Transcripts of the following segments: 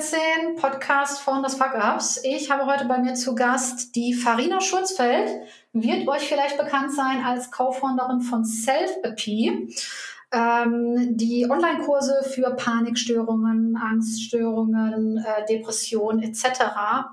14, Podcast von das Fuck Ups. Ich habe heute bei mir zu Gast die Farina Schurzfeld. Wird euch vielleicht bekannt sein als Co-Founderin von Self-AP ähm, die Online-Kurse für Panikstörungen, Angststörungen, äh, Depressionen etc.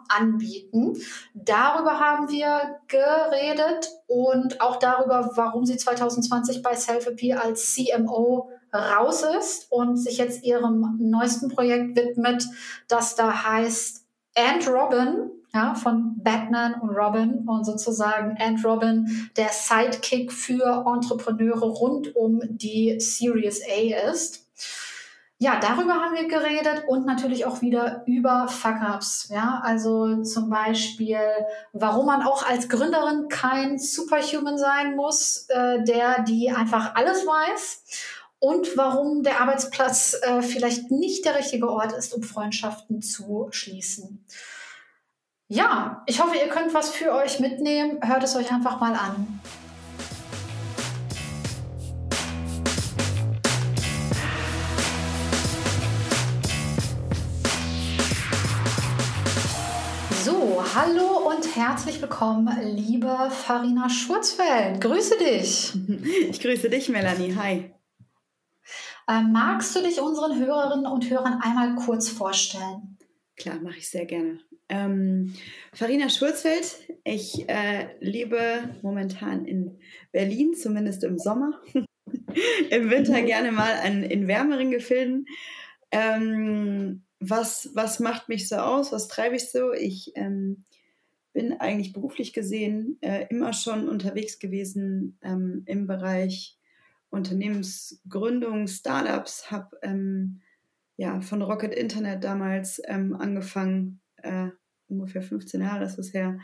anbieten. Darüber haben wir geredet und auch darüber, warum sie 2020 bei Selfie als CMO raus ist und sich jetzt ihrem neuesten Projekt widmet, das da heißt And Robin, ja, von Batman und Robin und sozusagen and Robin der Sidekick für Entrepreneure rund um die Series A ist. Ja, darüber haben wir geredet und natürlich auch wieder über Fuck-Ups. Ja, also zum Beispiel, warum man auch als Gründerin kein Superhuman sein muss, äh, der die einfach alles weiß und warum der Arbeitsplatz äh, vielleicht nicht der richtige Ort ist, um Freundschaften zu schließen. Ja, ich hoffe, ihr könnt was für euch mitnehmen. Hört es euch einfach mal an. So, hallo und herzlich willkommen, liebe Farina Schurzfeld. Grüße dich. Ich grüße dich, Melanie. Hi. Ähm, magst du dich unseren Hörerinnen und Hörern einmal kurz vorstellen? Klar, mache ich sehr gerne. Ähm, Farina Schurzfeld, ich äh, lebe momentan in Berlin, zumindest im Sommer. Im Winter mhm. gerne mal an, in wärmeren Gefilden. Ähm, was, was macht mich so aus? Was treibe ich so? Ich ähm, bin eigentlich beruflich gesehen äh, immer schon unterwegs gewesen ähm, im Bereich Unternehmensgründung, Startups, habe ähm, ja, von Rocket Internet damals ähm, angefangen, äh, ungefähr 15 Jahre ist es her,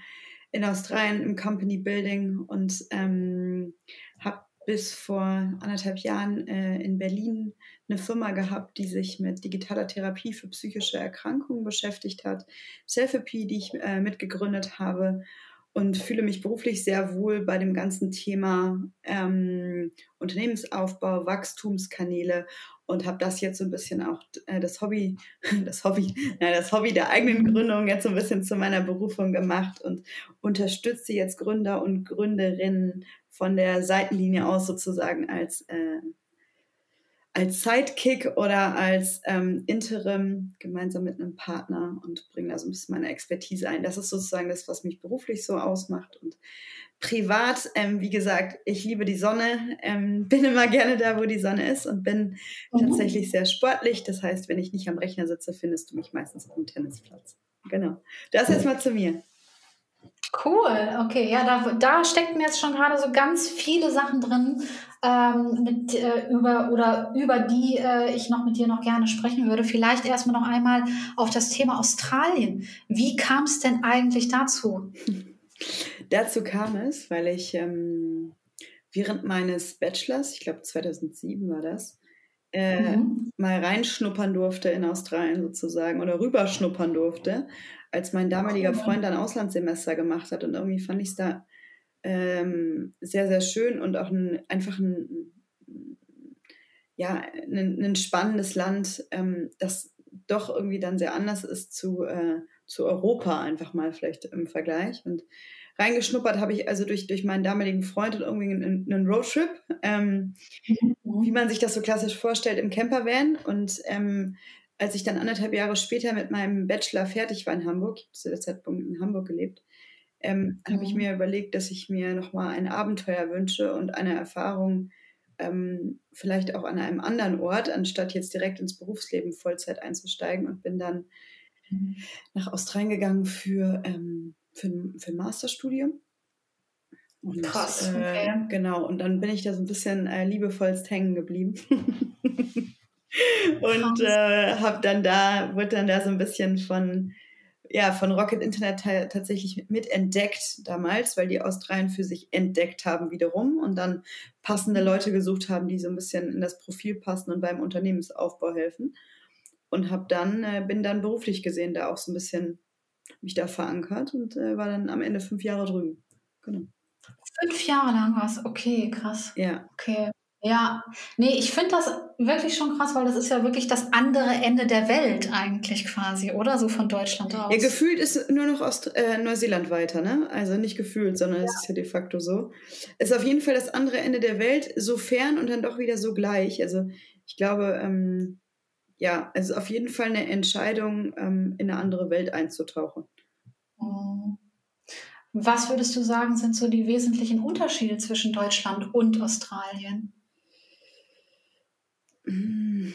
in Australien im Company Building und ähm, habe bis vor anderthalb Jahren äh, in Berlin eine Firma gehabt, die sich mit digitaler Therapie für psychische Erkrankungen beschäftigt hat. Selfie, die ich äh, mitgegründet habe und fühle mich beruflich sehr wohl bei dem ganzen Thema ähm, Unternehmensaufbau, Wachstumskanäle und habe das jetzt so ein bisschen auch äh, das Hobby, das Hobby, nein, das Hobby der eigenen mhm. Gründung jetzt so ein bisschen zu meiner Berufung gemacht und unterstütze jetzt Gründer und Gründerinnen von der Seitenlinie aus sozusagen als äh, als Sidekick oder als ähm, Interim gemeinsam mit einem Partner und bringe da so ein bisschen meine Expertise ein. Das ist sozusagen das, was mich beruflich so ausmacht. Und privat, ähm, wie gesagt, ich liebe die Sonne, ähm, bin immer gerne da, wo die Sonne ist und bin mhm. tatsächlich sehr sportlich. Das heißt, wenn ich nicht am Rechner sitze, findest du mich meistens auf dem Tennisplatz. Genau. Das jetzt mal zu mir. Cool, okay, ja, da, da steckten jetzt schon gerade so ganz viele Sachen drin, ähm, mit, äh, über, oder über die äh, ich noch mit dir noch gerne sprechen würde. Vielleicht erstmal noch einmal auf das Thema Australien. Wie kam es denn eigentlich dazu? dazu kam es, weil ich ähm, während meines Bachelors, ich glaube 2007 war das, äh, mhm. mal reinschnuppern durfte in Australien sozusagen oder rüberschnuppern durfte als mein damaliger Freund ein Auslandssemester gemacht hat. Und irgendwie fand ich es da ähm, sehr, sehr schön und auch ein, einfach ein, ja, ein, ein spannendes Land, ähm, das doch irgendwie dann sehr anders ist zu, äh, zu Europa, einfach mal vielleicht im Vergleich. Und reingeschnuppert habe ich also durch, durch meinen damaligen Freund und irgendwie einen, einen Roadtrip, ähm, mhm. wie man sich das so klassisch vorstellt, im Campervan. Und ähm, als ich dann anderthalb Jahre später mit meinem Bachelor fertig war in Hamburg, ich habe zu der Zeitpunkt in Hamburg gelebt, ähm, mhm. habe ich mir überlegt, dass ich mir nochmal ein Abenteuer wünsche und eine Erfahrung ähm, vielleicht auch an einem anderen Ort, anstatt jetzt direkt ins Berufsleben Vollzeit einzusteigen und bin dann mhm. nach Australien gegangen für, ähm, für, für ein Masterstudium. Und, Krass, äh, okay. Äh, genau, und dann bin ich da so ein bisschen äh, liebevollst hängen geblieben. und äh, habe dann da, wurde dann da so ein bisschen von, ja, von Rocket Internet tatsächlich mitentdeckt damals, weil die Australien für sich entdeckt haben wiederum und dann passende mhm. Leute gesucht haben, die so ein bisschen in das Profil passen und beim Unternehmensaufbau helfen. Und habe dann, äh, bin dann beruflich gesehen da auch so ein bisschen mich da verankert und äh, war dann am Ende fünf Jahre drüben. Genau. Fünf Jahre lang was, okay, krass. Ja. Okay. Ja, nee, ich finde das wirklich schon krass, weil das ist ja wirklich das andere Ende der Welt eigentlich quasi, oder? So von Deutschland aus. Ja, gefühlt ist nur noch Ost äh, Neuseeland weiter, ne? Also nicht gefühlt, sondern ja. es ist ja de facto so. Es ist auf jeden Fall das andere Ende der Welt, so fern und dann doch wieder so gleich. Also ich glaube, ähm, ja, es ist auf jeden Fall eine Entscheidung, ähm, in eine andere Welt einzutauchen. Mhm. Was würdest du sagen, sind so die wesentlichen Unterschiede zwischen Deutschland und Australien?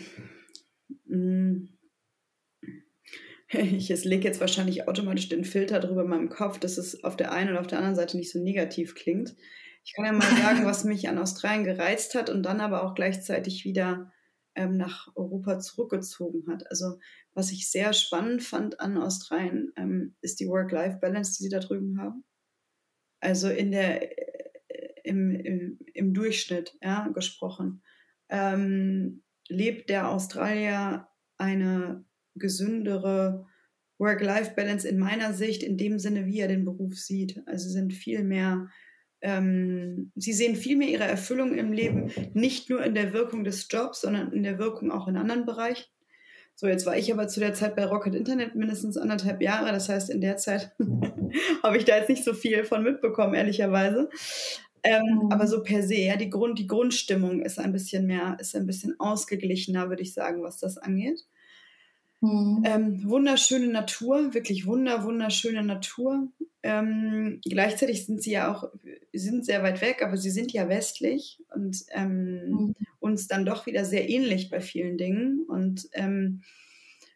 Ich lege jetzt wahrscheinlich automatisch den Filter drüber in meinem Kopf, dass es auf der einen oder auf der anderen Seite nicht so negativ klingt. Ich kann ja mal sagen, was mich an Australien gereizt hat und dann aber auch gleichzeitig wieder ähm, nach Europa zurückgezogen hat. Also was ich sehr spannend fand an Australien, ähm, ist die Work-Life-Balance, die sie da drüben haben. Also in der, äh, im, im, im Durchschnitt ja, gesprochen ähm, lebt der Australier eine gesündere Work-Life-Balance in meiner Sicht, in dem Sinne, wie er den Beruf sieht. Also sind viel mehr, ähm, sie sehen viel mehr ihre Erfüllung im Leben, nicht nur in der Wirkung des Jobs, sondern in der Wirkung auch in anderen Bereichen. So, jetzt war ich aber zu der Zeit bei Rocket Internet mindestens anderthalb Jahre. Das heißt, in der Zeit habe ich da jetzt nicht so viel von mitbekommen, ehrlicherweise. Ähm, mhm. Aber so per se, ja, die, Grund, die Grundstimmung ist ein bisschen mehr, ist ein bisschen ausgeglichener, würde ich sagen, was das angeht. Mhm. Ähm, wunderschöne Natur, wirklich wunder, wunderschöne Natur. Ähm, gleichzeitig sind sie ja auch, sind sehr weit weg, aber sie sind ja westlich und ähm, mhm. uns dann doch wieder sehr ähnlich bei vielen Dingen. Und ähm,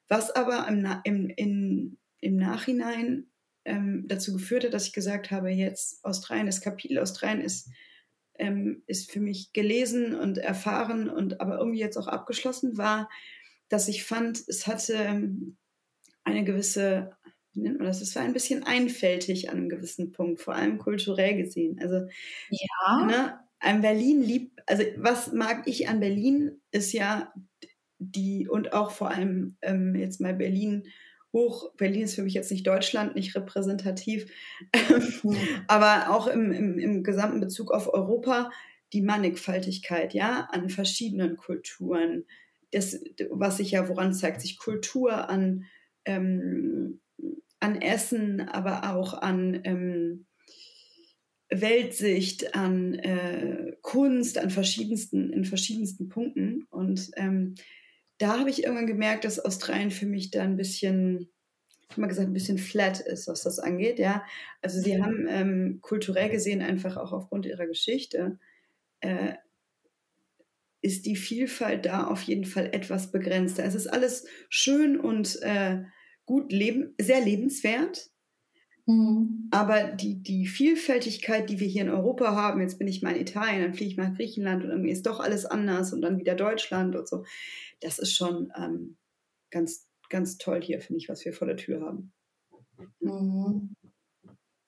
was aber im, im, in, im Nachhinein ähm, dazu geführt hat, dass ich gesagt habe, jetzt Australien, das Kapitel Australien ist, ähm, ist für mich gelesen und erfahren und aber irgendwie jetzt auch abgeschlossen war, dass ich fand, es hatte ähm, eine gewisse, wie nennt man das, es war ein bisschen einfältig an einem gewissen Punkt, vor allem kulturell gesehen. Also ja. ne, an Berlin liebt, also was mag ich an Berlin, ist ja die und auch vor allem ähm, jetzt mal Berlin hoch. Berlin ist für mich jetzt nicht Deutschland, nicht repräsentativ, mhm. aber auch im, im, im gesamten Bezug auf Europa die Mannigfaltigkeit, ja, an verschiedenen Kulturen. Das, was sich ja, woran zeigt sich Kultur an, ähm, an Essen, aber auch an ähm, Weltsicht, an äh, Kunst, an verschiedensten, in verschiedensten Punkten. Und ähm, da habe ich irgendwann gemerkt, dass Australien für mich da ein bisschen, ich habe mal gesagt, ein bisschen flat ist, was das angeht. Ja, also sie mhm. haben ähm, kulturell gesehen einfach auch aufgrund ihrer Geschichte äh, ist die Vielfalt da auf jeden Fall etwas begrenzter. Es ist alles schön und äh, gut leben, sehr lebenswert. Mhm. Aber die, die Vielfältigkeit, die wir hier in Europa haben, jetzt bin ich mal in Italien, dann fliege ich mal nach Griechenland und irgendwie ist doch alles anders und dann wieder Deutschland und so das ist schon ähm, ganz, ganz toll hier, finde ich, was wir vor der Tür haben. Mhm.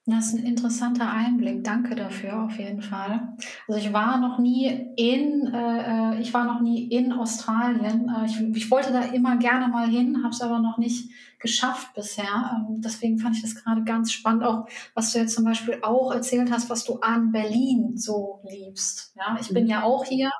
Das ist ein interessanter Einblick. Danke dafür auf jeden Fall. Also ich war noch nie in, äh, ich war noch nie in Australien. Äh, ich, ich, wollte da immer gerne mal hin, habe es aber noch nicht geschafft bisher. Ähm, deswegen fand ich das gerade ganz spannend, auch was du jetzt zum Beispiel auch erzählt hast, was du an Berlin so liebst. Ja, ich bin mhm. ja auch hier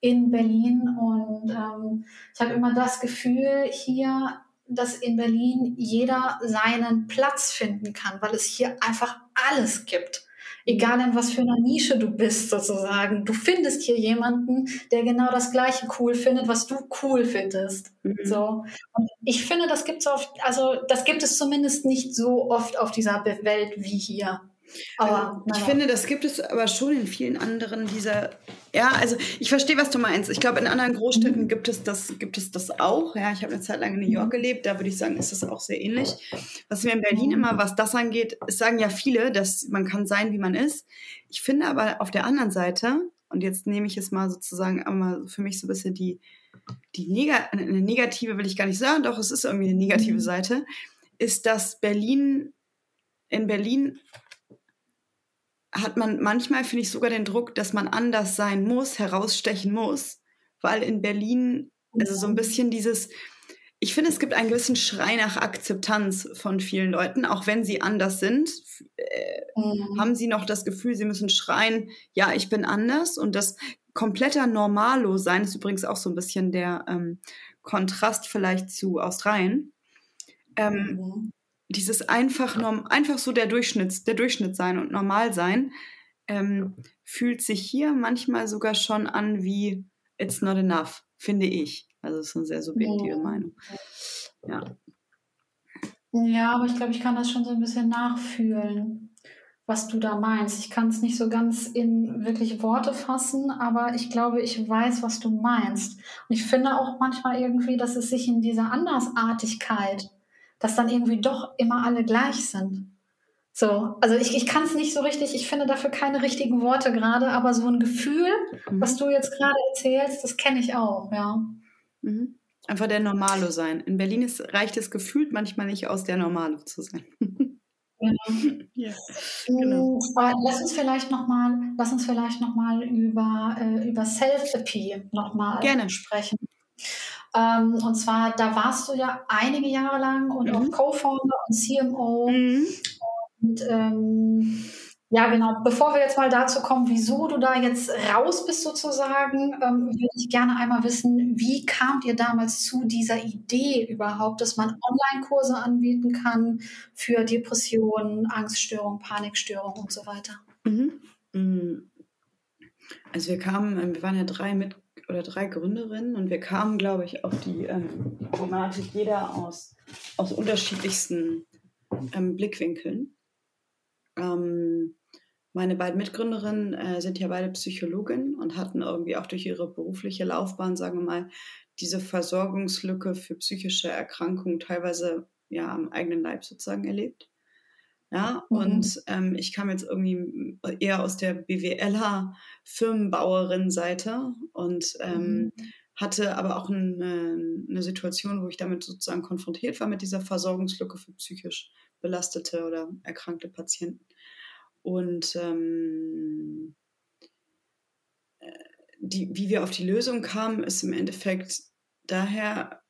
in Berlin und ähm, ich habe immer das Gefühl hier, dass in Berlin jeder seinen Platz finden kann, weil es hier einfach alles gibt. Egal in was für einer Nische du bist, sozusagen. Du findest hier jemanden, der genau das Gleiche cool findet, was du cool findest. Mhm. So. Und ich finde, das gibt's oft, also das gibt es zumindest nicht so oft auf dieser Welt wie hier. Aber also, ich finde, das gibt es aber schon in vielen anderen dieser. Ja, also ich verstehe, was du meinst. Ich glaube, in anderen Großstädten mhm. gibt es das, gibt es das auch. Ja, ich habe eine Zeit lang in New York mhm. gelebt, da würde ich sagen, ist das auch sehr ähnlich. Was mir in Berlin mhm. immer, was das angeht, es sagen ja viele, dass man kann sein, wie man ist. Ich finde aber auf der anderen Seite, und jetzt nehme ich es mal sozusagen einmal für mich so ein bisschen die, die Neg eine negative, will ich gar nicht sagen, doch es ist irgendwie eine negative Seite, ist, dass Berlin in Berlin hat man manchmal, finde ich, sogar den Druck, dass man anders sein muss, herausstechen muss, weil in Berlin, also so ein bisschen dieses, ich finde, es gibt einen gewissen Schrei nach Akzeptanz von vielen Leuten, auch wenn sie anders sind, äh, mhm. haben sie noch das Gefühl, sie müssen schreien, ja, ich bin anders und das kompletter Normalo sein ist übrigens auch so ein bisschen der ähm, Kontrast vielleicht zu Australien. Ähm, mhm. Dieses einfach, norm, einfach so der Durchschnitt, der Durchschnitt sein und normal sein, ähm, fühlt sich hier manchmal sogar schon an wie it's not enough, finde ich. Also das ist eine sehr subjektive mhm. Meinung. Ja. Ja, aber ich glaube, ich kann das schon so ein bisschen nachfühlen was du da meinst. Ich kann es nicht so ganz in wirklich Worte fassen, aber ich glaube, ich weiß, was du meinst. Und ich finde auch manchmal irgendwie, dass es sich in dieser Andersartigkeit, dass dann irgendwie doch immer alle gleich sind. So, also ich, ich kann es nicht so richtig, ich finde dafür keine richtigen Worte gerade, aber so ein Gefühl, mhm. was du jetzt gerade erzählst, das kenne ich auch, ja. Mhm. Einfach der Normalo sein. In Berlin ist, reicht es gefühlt manchmal nicht aus, der Normalo zu sein. Ja. genau. Lass uns vielleicht nochmal, lass uns vielleicht noch mal über, äh, über Self-Therapy nochmal sprechen. Ähm, und zwar, da warst du ja einige Jahre lang und mhm. auch Co-Founder und CMO. Mhm. Und ähm, ja, genau. Bevor wir jetzt mal dazu kommen, wieso du da jetzt raus bist sozusagen, ähm, würde ich gerne einmal wissen, wie kamt ihr damals zu dieser Idee überhaupt, dass man Online-Kurse anbieten kann für Depressionen, Angststörungen, Panikstörungen und so weiter? Mhm. Mm. Also wir kamen, wir waren ja drei mit oder drei Gründerinnen und wir kamen, glaube ich, auf die ähm, Thematik jeder aus, aus unterschiedlichsten ähm, Blickwinkeln. Ähm, meine beiden Mitgründerinnen äh, sind ja beide Psychologin und hatten irgendwie auch durch ihre berufliche Laufbahn, sagen wir mal, diese Versorgungslücke für psychische Erkrankungen teilweise ja am eigenen Leib sozusagen erlebt. Ja, mhm. und ähm, ich kam jetzt irgendwie eher aus der BWLer Firmenbauerin-Seite und ähm, mhm. hatte aber auch eine, eine, Situation, wo ich damit sozusagen konfrontiert war mit dieser Versorgungslücke für psychisch belastete oder erkrankte Patienten. Und ähm, äh, die, wie wir auf die Lösung kamen, ist im Endeffekt daher,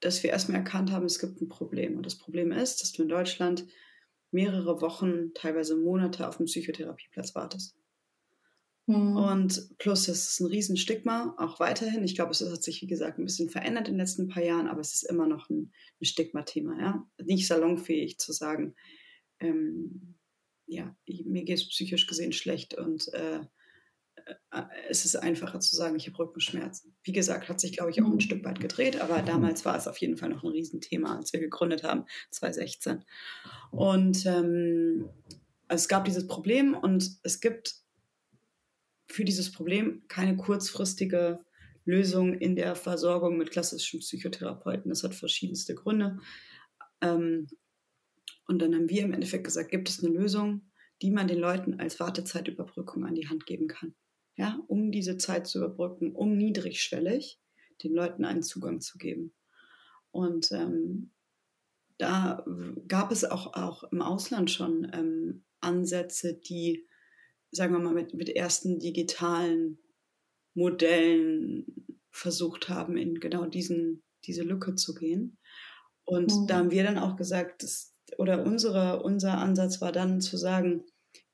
dass wir erstmal erkannt haben, es gibt ein Problem. Und das Problem ist, dass du in Deutschland mehrere Wochen, teilweise Monate auf einen Psychotherapieplatz wartest. Mhm. Und plus, es ist ein Riesenstigma, auch weiterhin. Ich glaube, es hat sich, wie gesagt, ein bisschen verändert in den letzten paar Jahren, aber es ist immer noch ein, ein Stigma-Thema. Ja? Nicht salonfähig zu sagen, ähm, ja, mir geht es psychisch gesehen schlecht und äh, es ist einfacher zu sagen, ich habe Rückenschmerzen. Wie gesagt, hat sich, glaube ich, auch ein mhm. Stück weit gedreht, aber damals war es auf jeden Fall noch ein Riesenthema, als wir gegründet haben, 2016. Und ähm, also es gab dieses Problem und es gibt für dieses Problem keine kurzfristige Lösung in der Versorgung mit klassischen Psychotherapeuten. Das hat verschiedenste Gründe. Ähm, und dann haben wir im Endeffekt gesagt, gibt es eine Lösung, die man den Leuten als Wartezeitüberbrückung an die Hand geben kann. Ja, um diese Zeit zu überbrücken, um niedrigschwellig den Leuten einen Zugang zu geben. Und ähm, da gab es auch, auch im Ausland schon ähm, Ansätze, die, sagen wir mal, mit, mit ersten digitalen Modellen versucht haben, in genau diesen, diese Lücke zu gehen. Und mhm. da haben wir dann auch gesagt, dass oder unsere, unser Ansatz war dann zu sagen,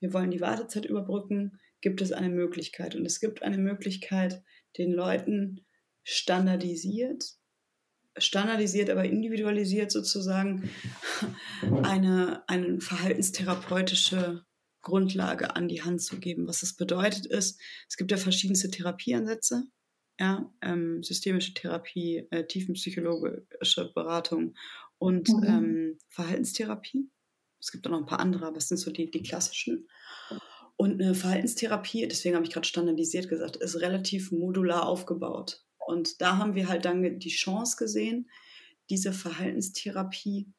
wir wollen die Wartezeit überbrücken, gibt es eine Möglichkeit. Und es gibt eine Möglichkeit, den Leuten standardisiert, standardisiert, aber individualisiert sozusagen, eine, eine verhaltenstherapeutische Grundlage an die Hand zu geben. Was das bedeutet ist, es gibt ja verschiedenste Therapieansätze, ja, ähm, systemische Therapie, äh, tiefenpsychologische Beratung und mhm. ähm, Verhaltenstherapie. Es gibt auch noch ein paar andere, aber es sind so die, die klassischen. Und eine Verhaltenstherapie, deswegen habe ich gerade standardisiert gesagt, ist relativ modular aufgebaut. Und da haben wir halt dann die Chance gesehen, diese Verhaltenstherapie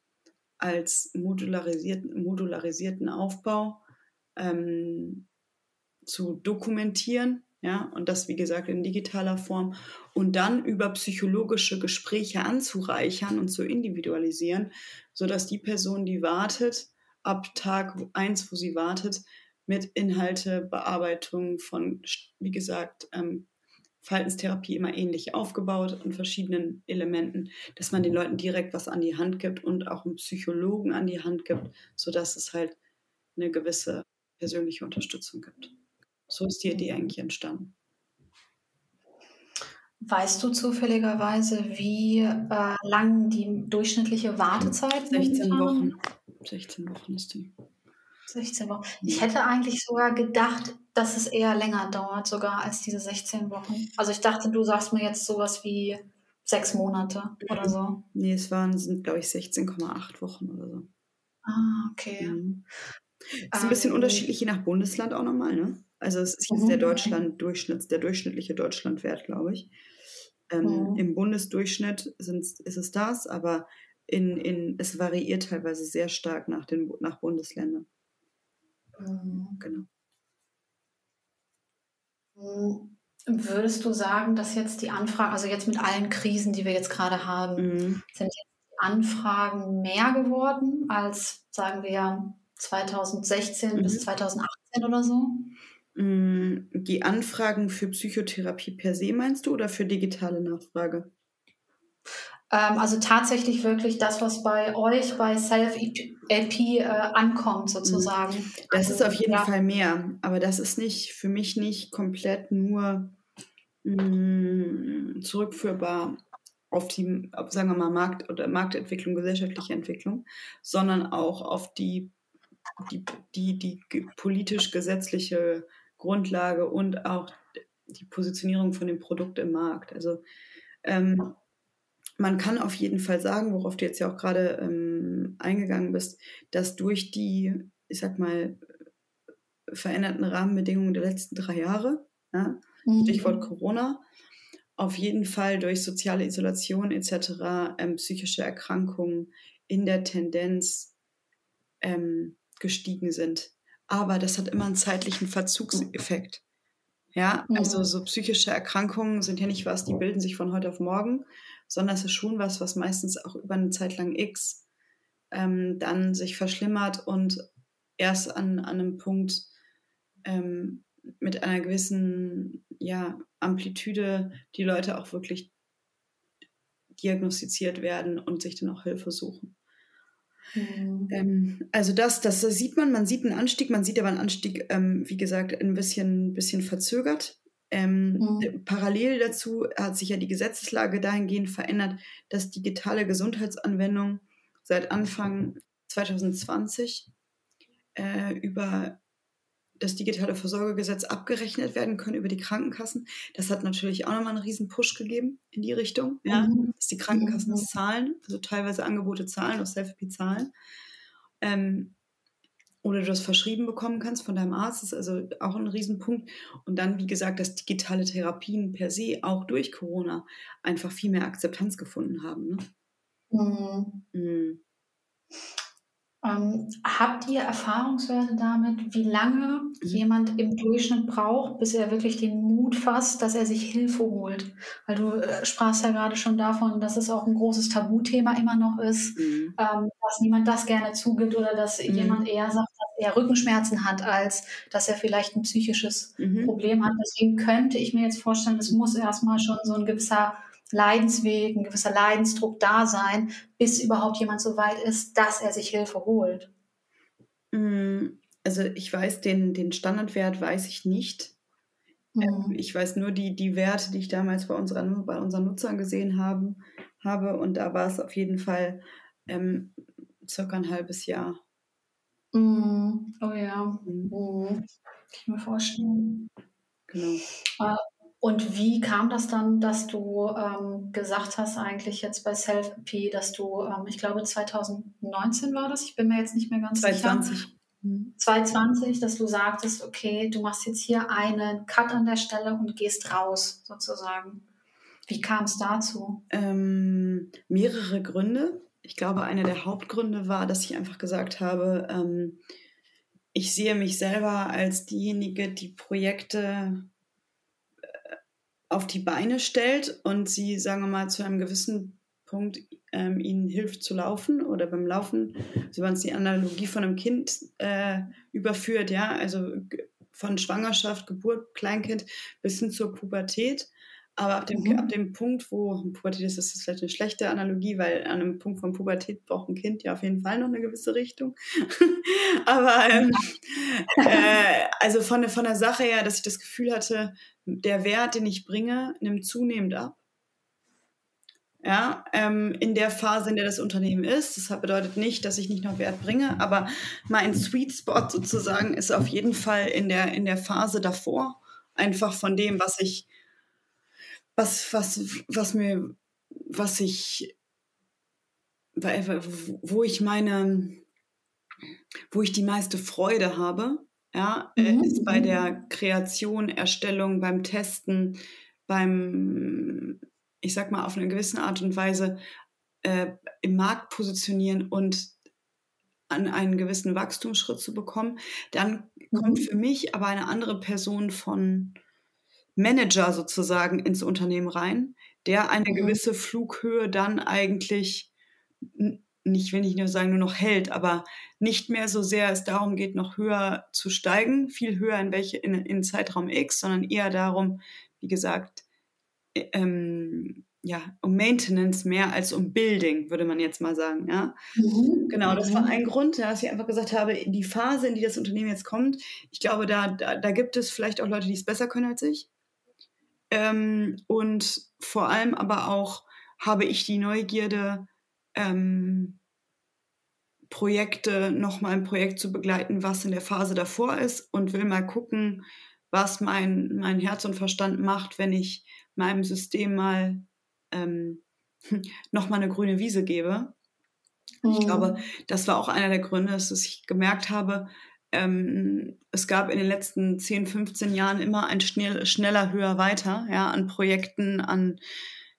als modularisierten, modularisierten Aufbau ähm, zu dokumentieren ja, und das, wie gesagt, in digitaler Form. Und dann über psychologische Gespräche anzureichern und zu individualisieren, sodass die Person, die wartet, ab Tag eins, wo sie wartet, mit Inhalte, Bearbeitung von, wie gesagt, ähm, Verhaltenstherapie immer ähnlich aufgebaut und verschiedenen Elementen, dass man den Leuten direkt was an die Hand gibt und auch einen Psychologen an die Hand gibt, sodass es halt eine gewisse persönliche Unterstützung gibt. So ist die Idee eigentlich entstanden. Weißt du zufälligerweise, wie äh, lang die durchschnittliche Wartezeit 16 Wochen. 16 Wochen ist die. 16 Wochen. Ich hätte eigentlich sogar gedacht, dass es eher länger dauert, sogar als diese 16 Wochen. Also ich dachte, du sagst mir jetzt sowas wie sechs Monate oder so. Nee, es waren, sind, glaube ich, 16,8 Wochen oder so. Ah, okay. Mhm. Ist ein bisschen Ähm, unterschiedlich je nach Bundesland auch nochmal, ne? Also es ist jetzt der Mhm. Deutschland Durchschnitts, der durchschnittliche Deutschlandwert, glaube ich. Ähm, Mhm. Im Bundesdurchschnitt ist es das, aber in, in, es variiert teilweise sehr stark nach, den, nach Bundesländern. Mhm. Genau. Mhm. Würdest du sagen, dass jetzt die Anfragen, also jetzt mit allen Krisen, die wir jetzt gerade haben, Mhm. sind jetzt die Anfragen mehr geworden als, sagen wir, 2016 bis Mhm. 2018 oder so? Mm, Die Anfragen für Psychotherapie per se meinst du oder für digitale Nachfrage? Ähm, also tatsächlich wirklich das, was bei euch bei Self-LP äh, ankommt, sozusagen. Das Also, ist auf jeden ja. Fall mehr, aber das ist nicht für mich nicht komplett nur mm, zurückführbar auf die, auf, sagen wir mal, Markt oder Marktentwicklung, gesellschaftliche Entwicklung, sondern auch auf die, die, die, die ge- politisch-gesetzliche Grundlage und auch die Positionierung von dem Produkt im Markt. Also ähm, man kann auf jeden Fall sagen, worauf du jetzt ja auch gerade ähm, eingegangen bist, dass durch die, ich sag mal, veränderten Rahmenbedingungen der letzten drei Jahre, ja, Stichwort Mhm. Corona, auf jeden Fall durch soziale Isolation etc., ähm, psychische Erkrankungen in der Tendenz ähm, gestiegen sind. Aber das hat immer einen zeitlichen Verzugseffekt. Ja, also Mhm. so psychische Erkrankungen sind ja nicht was, die bilden sich von heute auf morgen, sondern es ist schon was, was meistens auch über eine Zeit lang X ähm, dann sich verschlimmert und erst an, an einem Punkt ähm, mit einer gewissen ja, Amplitude die Leute auch wirklich diagnostiziert werden und sich dann auch Hilfe suchen. Mhm. Ähm, also das, das sieht man, man sieht einen Anstieg, man sieht aber einen Anstieg, ähm, wie gesagt, ein bisschen, bisschen verzögert. Ähm, Mhm. d- Parallel dazu hat sich ja die Gesetzeslage dahingehend verändert, dass digitale Gesundheitsanwendungen seit Anfang 2020 äh, über das digitale Versorgergesetz abgerechnet werden können über die Krankenkassen. Das hat natürlich auch nochmal einen riesen Push gegeben in die Richtung, ja, Mhm. dass die Krankenkassen das Mhm. zahlen, also teilweise Angebote zahlen, auch Selfie zahlen. Ähm, oder du das verschrieben bekommen kannst von deinem Arzt, das ist also auch ein Riesenpunkt. Und dann, wie gesagt, dass digitale Therapien per se auch durch Corona einfach viel mehr Akzeptanz gefunden haben. Ne? Mhm. Mhm. Ähm, habt ihr Erfahrungswerte damit, wie lange jemand im Durchschnitt braucht, bis er wirklich den Mut fasst, dass er sich Hilfe holt? Weil du äh, sprachst ja gerade schon davon, dass es auch ein großes Tabuthema immer noch ist, Mhm. ähm, dass niemand das gerne zugibt oder dass Mhm. jemand eher sagt, dass er Rückenschmerzen hat, als dass er vielleicht ein psychisches Mhm. Problem hat. Deswegen könnte ich mir jetzt vorstellen, es muss erstmal schon so ein gewisser Leidensweg, ein gewisser Leidensdruck da sein, bis überhaupt jemand so weit ist, dass er sich Hilfe holt. Mm, Also ich weiß, den, den Standardwert weiß ich nicht. Mhm. Ich weiß nur die, die Werte, die ich damals bei, unseren, bei unseren Nutzern gesehen haben, habe. Und da war es auf jeden Fall ähm, circa ein halbes Jahr. Mhm. Oh ja. Mhm. Mhm. Kann ich mir vorstellen. Genau. Und wie kam das dann, dass du ähm, gesagt hast, eigentlich jetzt bei Self-P, dass du, ähm, ich glaube 2019 war das, ich bin mir jetzt nicht mehr ganz sicher. 2020. Mhm. 2020, dass du sagtest, okay, du machst jetzt hier einen Cut an der Stelle und gehst raus, sozusagen. Wie kam es dazu? Ähm, mehrere Gründe. Ich glaube, einer der Hauptgründe war, dass ich einfach gesagt habe, ähm, ich sehe mich selber als diejenige, die Projekte auf die Beine stellt und sie, sagen wir mal, zu einem gewissen Punkt ähm, ihnen hilft zu laufen oder beim Laufen, so wenn es die Analogie von einem Kind äh, überführt, ja, also von Schwangerschaft, Geburt, Kleinkind bis hin zur Pubertät, Aber ab dem, mhm. ab dem Punkt, wo Pubertät ist, ist das vielleicht eine schlechte Analogie, weil an einem Punkt von Pubertät braucht ein Kind ja auf jeden Fall noch eine gewisse Richtung. Aber ähm, äh, also von, von der Sache her, dass ich das Gefühl hatte, der Wert, den ich bringe, nimmt zunehmend ab. Ja, ähm, in der Phase, in der das Unternehmen ist. Das bedeutet nicht, dass ich nicht noch Wert bringe, aber mein Sweet Spot sozusagen ist auf jeden Fall in der, in der Phase davor. Einfach von dem, was ich was, was, was mir, was ich, wo ich meine, wo ich die meiste Freude habe, ja, äh, mhm. ist bei der Kreation, Erstellung, beim Testen, beim, ich sag mal, auf eine gewisse Art und Weise äh, im Markt positionieren und an einen gewissen Wachstumsschritt zu bekommen, dann kommt mhm. für mich aber eine andere Person von, Manager sozusagen ins Unternehmen rein, der eine mhm. gewisse Flughöhe dann eigentlich nicht, wenn ich nur sagen, nur noch hält, aber nicht mehr so sehr es darum geht, noch höher zu steigen, viel höher in welche in, in Zeitraum X, sondern eher darum, wie gesagt, ähm, ja, um Maintenance mehr als um Building, würde man jetzt mal sagen, ja. Mhm. Genau, das war mhm. ein Grund, dass ich einfach gesagt habe, die Phase, in die das Unternehmen jetzt kommt, ich glaube, da, da, da gibt es vielleicht auch Leute, die es besser können als ich. Ähm, und vor allem aber auch habe ich die Neugierde, ähm, Projekte, nochmal ein Projekt zu begleiten, was in der Phase davor ist und will mal gucken, was mein, mein Herz und Verstand macht, wenn ich meinem System mal ähm, nochmal eine grüne Wiese gebe. Mhm. Ich glaube, das war auch einer der Gründe, dass ich gemerkt habe, ähm, es gab in den letzten 10, 15 Jahren immer ein schnell, schneller, höher, weiter, ja, an Projekten, an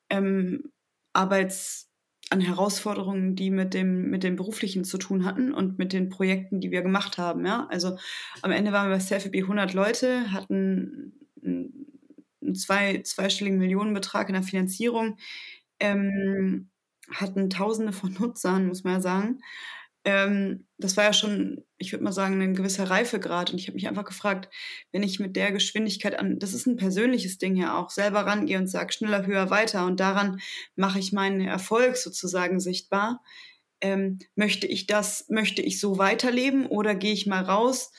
ähm, Arbeits, an Herausforderungen, die mit dem, mit dem Beruflichen zu tun hatten und mit den Projekten, die wir gemacht haben, ja. Also am Ende waren wir bei Selfie 100 Leute, hatten einen zwei, zweistelligen Millionenbetrag in der Finanzierung, ähm, hatten Tausende von Nutzern, muss man ja sagen ähm, das war ja schon, ich würde mal sagen, ein gewisser Reifegrad. Und ich habe mich einfach gefragt, wenn ich mit der Geschwindigkeit an, das ist ein persönliches Ding ja auch, selber rangehe und sage, schneller, höher, weiter und daran mache ich meinen Erfolg sozusagen sichtbar. Ähm, möchte ich das, möchte ich so weiterleben oder gehe ich mal raus,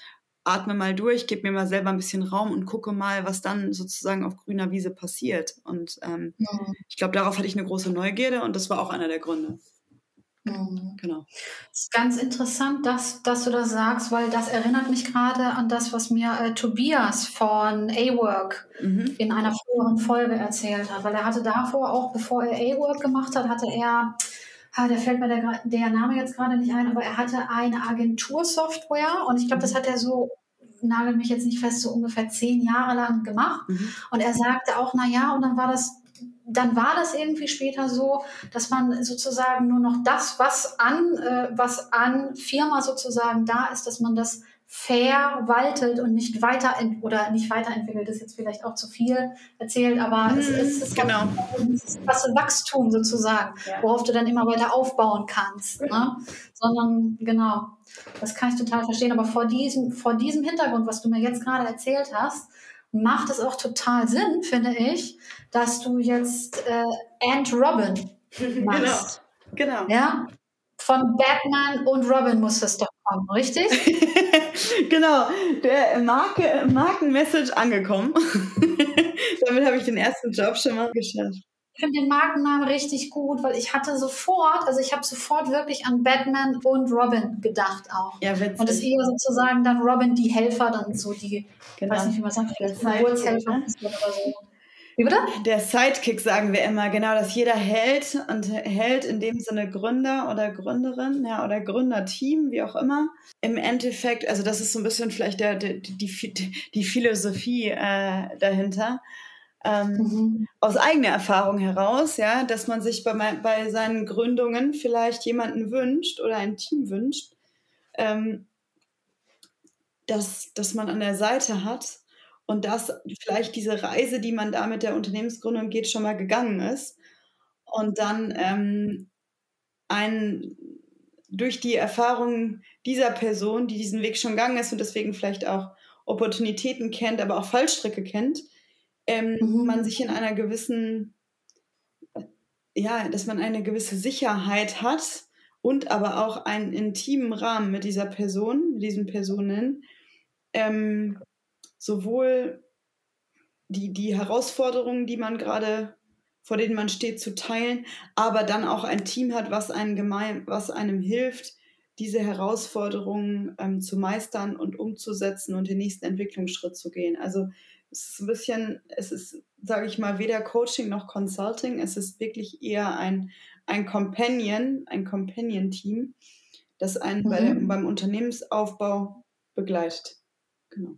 atme mal durch, gebe mir mal selber ein bisschen Raum und gucke mal, was dann sozusagen auf grüner Wiese passiert. Und ähm, ja. ich glaube, darauf hatte ich eine große Neugierde und das war auch einer der Gründe. Mhm. Genau. Es ist ganz interessant, dass, dass du das sagst, weil das erinnert mich gerade an das, was mir äh, Tobias von A-Work mhm. in einer früheren Folge erzählt hat. Weil er hatte davor, auch bevor er A-Work gemacht hat, hatte er, ah, der fällt mir der, der Name jetzt gerade nicht ein, aber er hatte eine Agentursoftware und ich glaube, das hat er so nagel mich jetzt nicht fest, so ungefähr zehn Jahre lang gemacht. Mhm. Und er sagte auch, na ja, und dann war das dann war das irgendwie später so, dass man sozusagen nur noch das, was an, äh, was an Firma sozusagen da ist, dass man das verwaltet und nicht weiter oder nicht weiterentwickelt, ist jetzt vielleicht auch zu viel erzählt, aber mm, es, es, ist genau. was, was Wachstum sozusagen, ja. worauf du dann immer weiter aufbauen kannst. Ne? Sondern genau, das kann ich total verstehen. Aber vor diesem, vor diesem Hintergrund, was du mir jetzt gerade erzählt hast, macht es auch total Sinn, finde ich, dass du jetzt äh, Ant Robin machst. Genau. genau. Ja? Von Batman und Robin muss es doch kommen, richtig? genau, der Marke, Markenmessage angekommen. Damit habe ich den ersten Job schon mal geschafft. Ich finde den Markennamen richtig gut, weil ich hatte sofort, also ich habe sofort wirklich an Batman und Robin gedacht auch. Ja, witzig. Und es eher sozusagen dann Robin die Helfer, dann so die, genau. weiß nicht, wie man sagt, vielleicht Geburtshelfer ne? oder so. Wie bitte? Der Sidekick sagen wir immer, genau, dass jeder Held und Held in dem Sinne Gründer oder Gründerin, ja, oder Gründerteam, wie auch immer. Im Endeffekt, also das ist so ein bisschen vielleicht der, die, die, die Philosophie äh, dahinter. Ähm, mhm. Aus eigener Erfahrung heraus, ja, dass man sich bei, bei seinen Gründungen vielleicht jemanden wünscht oder ein Team wünscht, ähm, dass, dass man an der Seite hat, und dass vielleicht diese Reise, die man da mit der Unternehmensgründung geht, schon mal gegangen ist und dann ähm, ein, durch die Erfahrung dieser Person, die diesen Weg schon gegangen ist und deswegen vielleicht auch Opportunitäten kennt, aber auch Fallstricke kennt, ähm, mhm. man sich in einer gewissen, ja, dass man eine gewisse Sicherheit hat und aber auch einen intimen Rahmen mit dieser Person, mit diesen Personen, ähm, sowohl die, die Herausforderungen, die man gerade, vor denen man steht, zu teilen, aber dann auch ein Team hat, was einem, gemein, was einem hilft, diese Herausforderungen ähm, zu meistern und umzusetzen und den nächsten Entwicklungsschritt zu gehen. Also es ist ein bisschen, es ist, sage ich mal, weder Coaching noch Consulting. Es ist wirklich eher ein, ein Companion, ein Companion-Team, das einen mhm. bei, beim Unternehmensaufbau begleitet. Genau.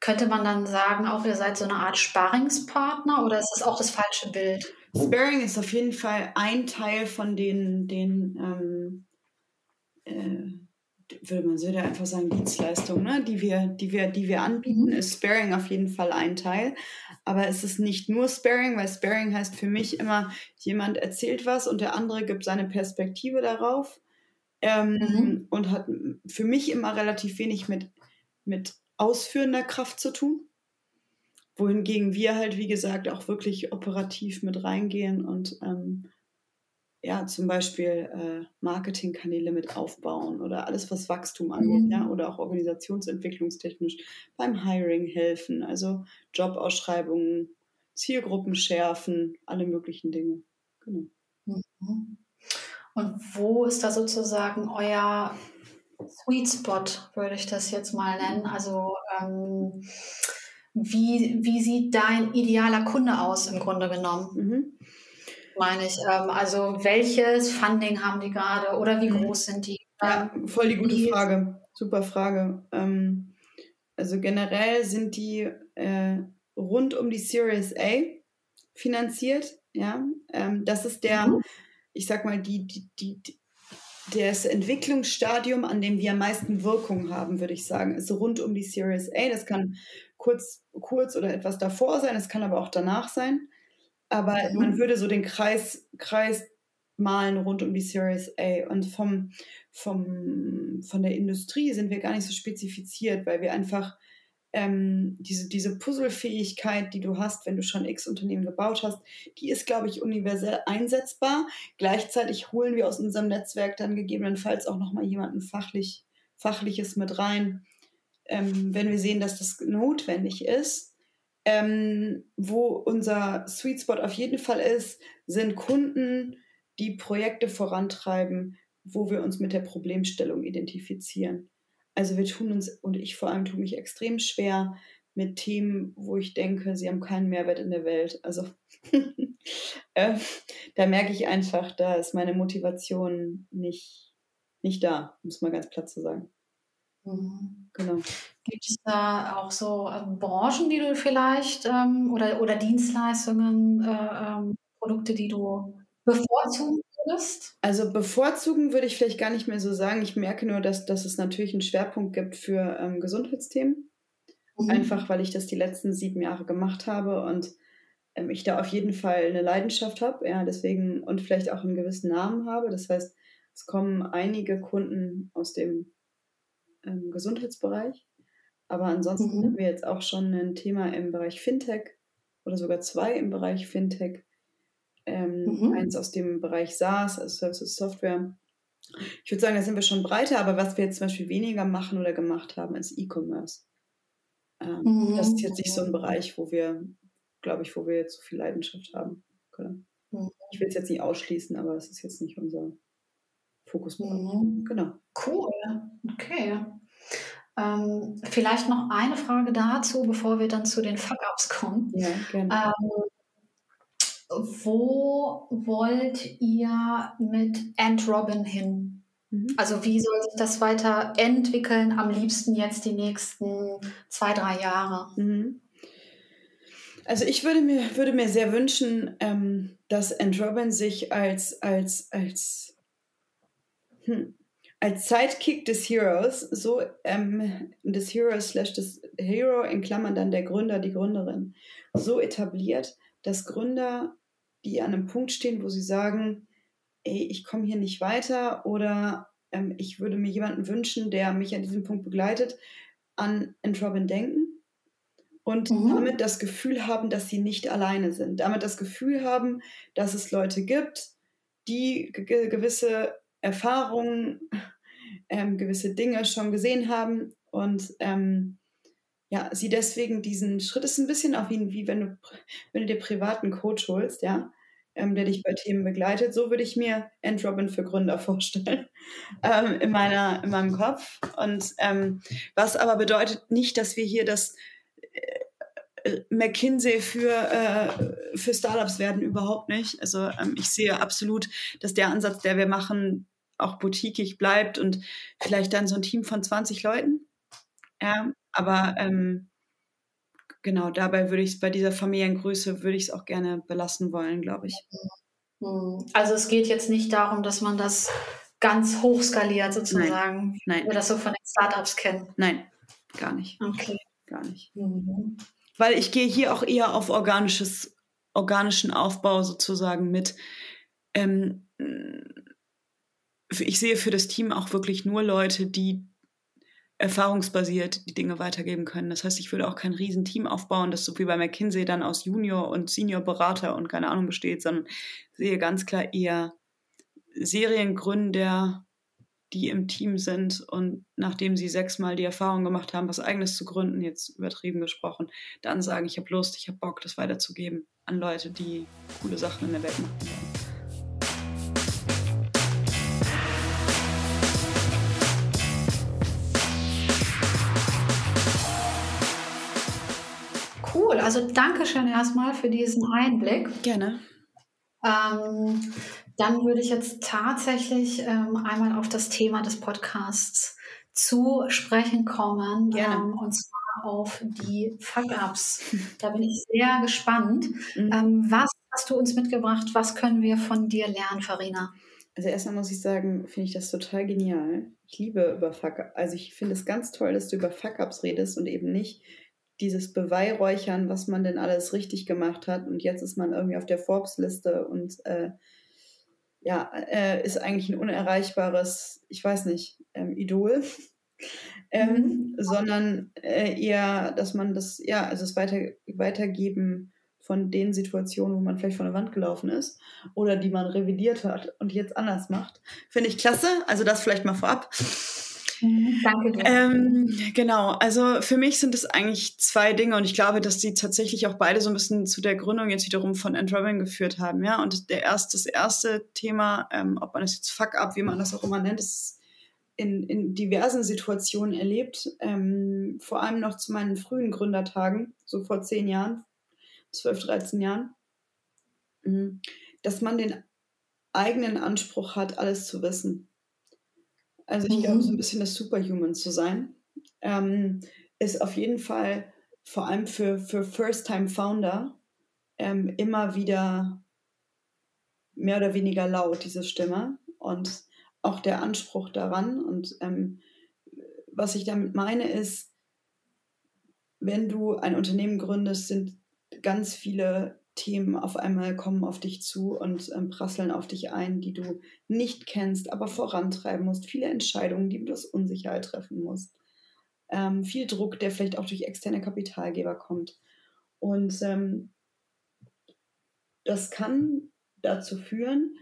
Könnte man dann sagen, auch ihr seid so eine Art Sparingspartner oder ist das auch das falsche Bild? Sparing ist auf jeden Fall ein Teil von den, den ähm, äh, würde man so einfach sagen, Dienstleistungen, ne? die, wir, die, wir, die wir anbieten, mhm. ist Sparing auf jeden Fall ein Teil. Aber es ist nicht nur Sparing, weil Sparing heißt für mich immer, jemand erzählt was und der andere gibt seine Perspektive darauf. Ähm, mhm. Und hat für mich immer relativ wenig mit, mit ausführender Kraft zu tun. Wohingegen wir halt, wie gesagt, auch wirklich operativ mit reingehen und ähm, ja, zum Beispiel äh, Marketingkanäle mit aufbauen oder alles, was Wachstum angeht, mhm. ja, oder auch organisationsentwicklungstechnisch beim Hiring helfen, also Jobausschreibungen, Zielgruppen schärfen, alle möglichen Dinge. Genau. Mhm. Und wo ist da sozusagen euer Sweet Spot, würde ich das jetzt mal nennen? Also ähm, wie, wie sieht dein idealer Kunde aus im Grunde genommen? Mhm meine ich. Ähm, also welches Funding haben die gerade oder wie mhm. groß sind die? Ja, voll die gute Frage. Super Frage. Ähm, also generell sind die äh, rund um die Series A finanziert. Ja, ähm, das ist der, mhm. ich sag mal, die, die, die, das Entwicklungsstadium, an dem wir am meisten Wirkung haben, würde ich sagen, ist rund um die Series A. Das kann kurz, kurz oder etwas davor sein, es kann aber auch danach sein. Aber mhm. man würde so den Kreis, Kreis malen rund um die Series A. Und vom, vom, von der Industrie sind wir gar nicht so spezifiziert, weil wir einfach ähm, diese, diese Puzzlefähigkeit, die du hast, wenn du schon X Unternehmen gebaut hast, die ist, glaube ich, universell einsetzbar. Gleichzeitig holen wir aus unserem Netzwerk dann gegebenenfalls auch nochmal jemanden fachlich, Fachliches mit rein, ähm, wenn wir sehen, dass das notwendig ist. Ähm, wo unser Sweet Spot auf jeden Fall ist, sind Kunden, die Projekte vorantreiben, wo wir uns mit der Problemstellung identifizieren. Also wir tun uns, und ich vor allem tue mich extrem schwer mit Themen, wo ich denke, sie haben keinen Mehrwert in der Welt. Also äh, da merke ich einfach, da ist meine Motivation nicht, nicht da, um es mal ganz platt zu sagen. Mhm. Genau. Gibt es da auch so ähm, Branchen, die du vielleicht ähm, oder, oder Dienstleistungen, äh, ähm, Produkte, die du bevorzugen würdest? Also bevorzugen würde ich vielleicht gar nicht mehr so sagen. Ich merke nur, dass, dass es natürlich einen Schwerpunkt gibt für ähm, Gesundheitsthemen. Mhm. Einfach weil ich das die letzten sieben Jahre gemacht habe und ähm, ich da auf jeden Fall eine Leidenschaft habe, ja, deswegen und vielleicht auch einen gewissen Namen habe. Das heißt, es kommen einige Kunden aus dem Gesundheitsbereich. Aber ansonsten mhm. haben wir jetzt auch schon ein Thema im Bereich Fintech oder sogar zwei im Bereich Fintech. Ähm, mhm. Eins aus dem Bereich SaaS, also Services Software. Ich würde sagen, da sind wir schon breiter, aber was wir jetzt zum Beispiel weniger machen oder gemacht haben, ist E-Commerce. Ähm, mhm. Das ist jetzt nicht so ein Bereich, wo wir, glaube ich, wo wir jetzt so viel Leidenschaft haben. Okay. Mhm. Ich will es jetzt nicht ausschließen, aber es ist jetzt nicht unser Fokuspunkt. Mhm. Genau. Cool. Okay. Ähm, vielleicht noch eine Frage dazu, bevor wir dann zu den Fuck-Ups kommen. Ja, gerne. Ähm, wo wollt ihr mit Ant Robin hin? Mhm. Also wie soll sich das weiterentwickeln? Am liebsten jetzt die nächsten zwei, drei Jahre. Mhm. Also ich würde mir, würde mir sehr wünschen, ähm, dass Ant Robin sich als, als, als hm, als Sidekick des Heroes, so ähm, des Heroes slash des Hero in Klammern dann der Gründer, die Gründerin, so etabliert, dass Gründer, die an einem Punkt stehen, wo sie sagen, ey, ich komme hier nicht weiter oder ähm, ich würde mir jemanden wünschen, der mich an diesem Punkt begleitet, an Robin denken und mhm. damit das Gefühl haben, dass sie nicht alleine sind. Damit das Gefühl haben, dass es Leute gibt, die gewisse Erfahrungen, ähm, gewisse Dinge schon gesehen haben und ähm, ja, sie deswegen diesen Schritt ist ein bisschen auch wie, wie wenn du, wenn du dir privaten Coach holst, ja, ähm, der dich bei Themen begleitet. So würde ich mir End Robin für Gründer vorstellen ähm, in, meiner, in meinem Kopf. Und ähm, was aber bedeutet nicht, dass wir hier das äh, McKinsey für, äh, für Startups werden, überhaupt nicht. Also ähm, ich sehe absolut, dass der Ansatz, der wir machen, auch boutiquig bleibt und vielleicht dann so ein Team von 20 Leuten. Ja, aber ähm, genau, dabei würde ich es bei dieser Familiengröße würde ich es auch gerne belassen wollen, glaube ich. Hm. Also es geht jetzt nicht darum, dass man das ganz hoch skaliert sozusagen, Nein. Nein. wie wir das so von den Startups kennen. Nein, gar nicht. Okay. Gar nicht. Mhm. Weil ich gehe hier auch eher auf organisches, organischen Aufbau sozusagen mit. Ähm, ich sehe für das Team auch wirklich nur Leute, die erfahrungsbasiert die Dinge weitergeben können. Das heißt, ich würde auch kein Riesenteam aufbauen, das so wie bei McKinsey dann aus Junior- und Senior-Berater und keine Ahnung besteht, sondern sehe ganz klar eher Seriengründer, die im Team sind und nachdem sie sechsmal die Erfahrung gemacht haben, was eigenes zu gründen, jetzt übertrieben gesprochen, dann sagen, ich habe Lust, ich habe Bock, das weiterzugeben an Leute, die coole Sachen in der Welt machen wollen. Cool, also danke schön erstmal für diesen Einblick. Gerne. Ähm, dann würde ich jetzt tatsächlich ähm, einmal auf das Thema des Podcasts zu sprechen kommen. Ähm, und zwar auf die Fuck-Ups. Da bin ich sehr gespannt. Mhm. Ähm, was hast du uns mitgebracht? Was können wir von dir lernen, Farina? Also erstmal muss ich sagen, finde ich das total genial. Ich liebe über Fuck-Ups. Also ich finde es ganz toll, dass du über Fuck-Ups redest und eben nicht dieses Beweihräuchern, was man denn alles richtig gemacht hat. Und jetzt ist man irgendwie auf der Forbes-Liste und äh, ja, äh, ist eigentlich ein unerreichbares, ich weiß nicht, ähm, Idol. ähm, mhm. sondern äh, eher, dass man das, ja, also das Weiter, Weitergeben von den Situationen, wo man vielleicht von der Wand gelaufen ist oder die man revidiert hat und jetzt anders macht. Finde ich klasse. Also das vielleicht mal vorab. Mhm, danke dir. Ähm, genau, also für mich sind es eigentlich zwei Dinge und ich glaube, dass die tatsächlich auch beide so ein bisschen zu der Gründung jetzt wiederum von Entrobin geführt haben. Ja, und der erste, das erste Thema, ähm, ob man das jetzt Fuck up, wie man das auch immer nennt, ist in, in diversen Situationen erlebt. Ähm, vor allem noch zu meinen frühen Gründertagen, so vor zehn Jahren, zwölf, dreizehn Jahren, mhm, dass man den eigenen Anspruch hat, alles zu wissen also ich mhm. glaube, so ein bisschen das Superhuman zu sein, ähm, ist auf jeden Fall vor allem für, für First-Time-Founder ähm, immer wieder mehr oder weniger laut, diese Stimme. Und auch der Anspruch daran. Und ähm, was ich damit meine, ist, wenn du ein Unternehmen gründest, sind ganz viele Themen auf einmal kommen auf dich zu und ähm, prasseln auf dich ein, die du nicht kennst, aber vorantreiben musst. Viele Entscheidungen, die du aus Unsicherheit treffen musst. Ähm, viel Druck, der vielleicht auch durch externe Kapitalgeber kommt. Und ähm, das kann dazu führen,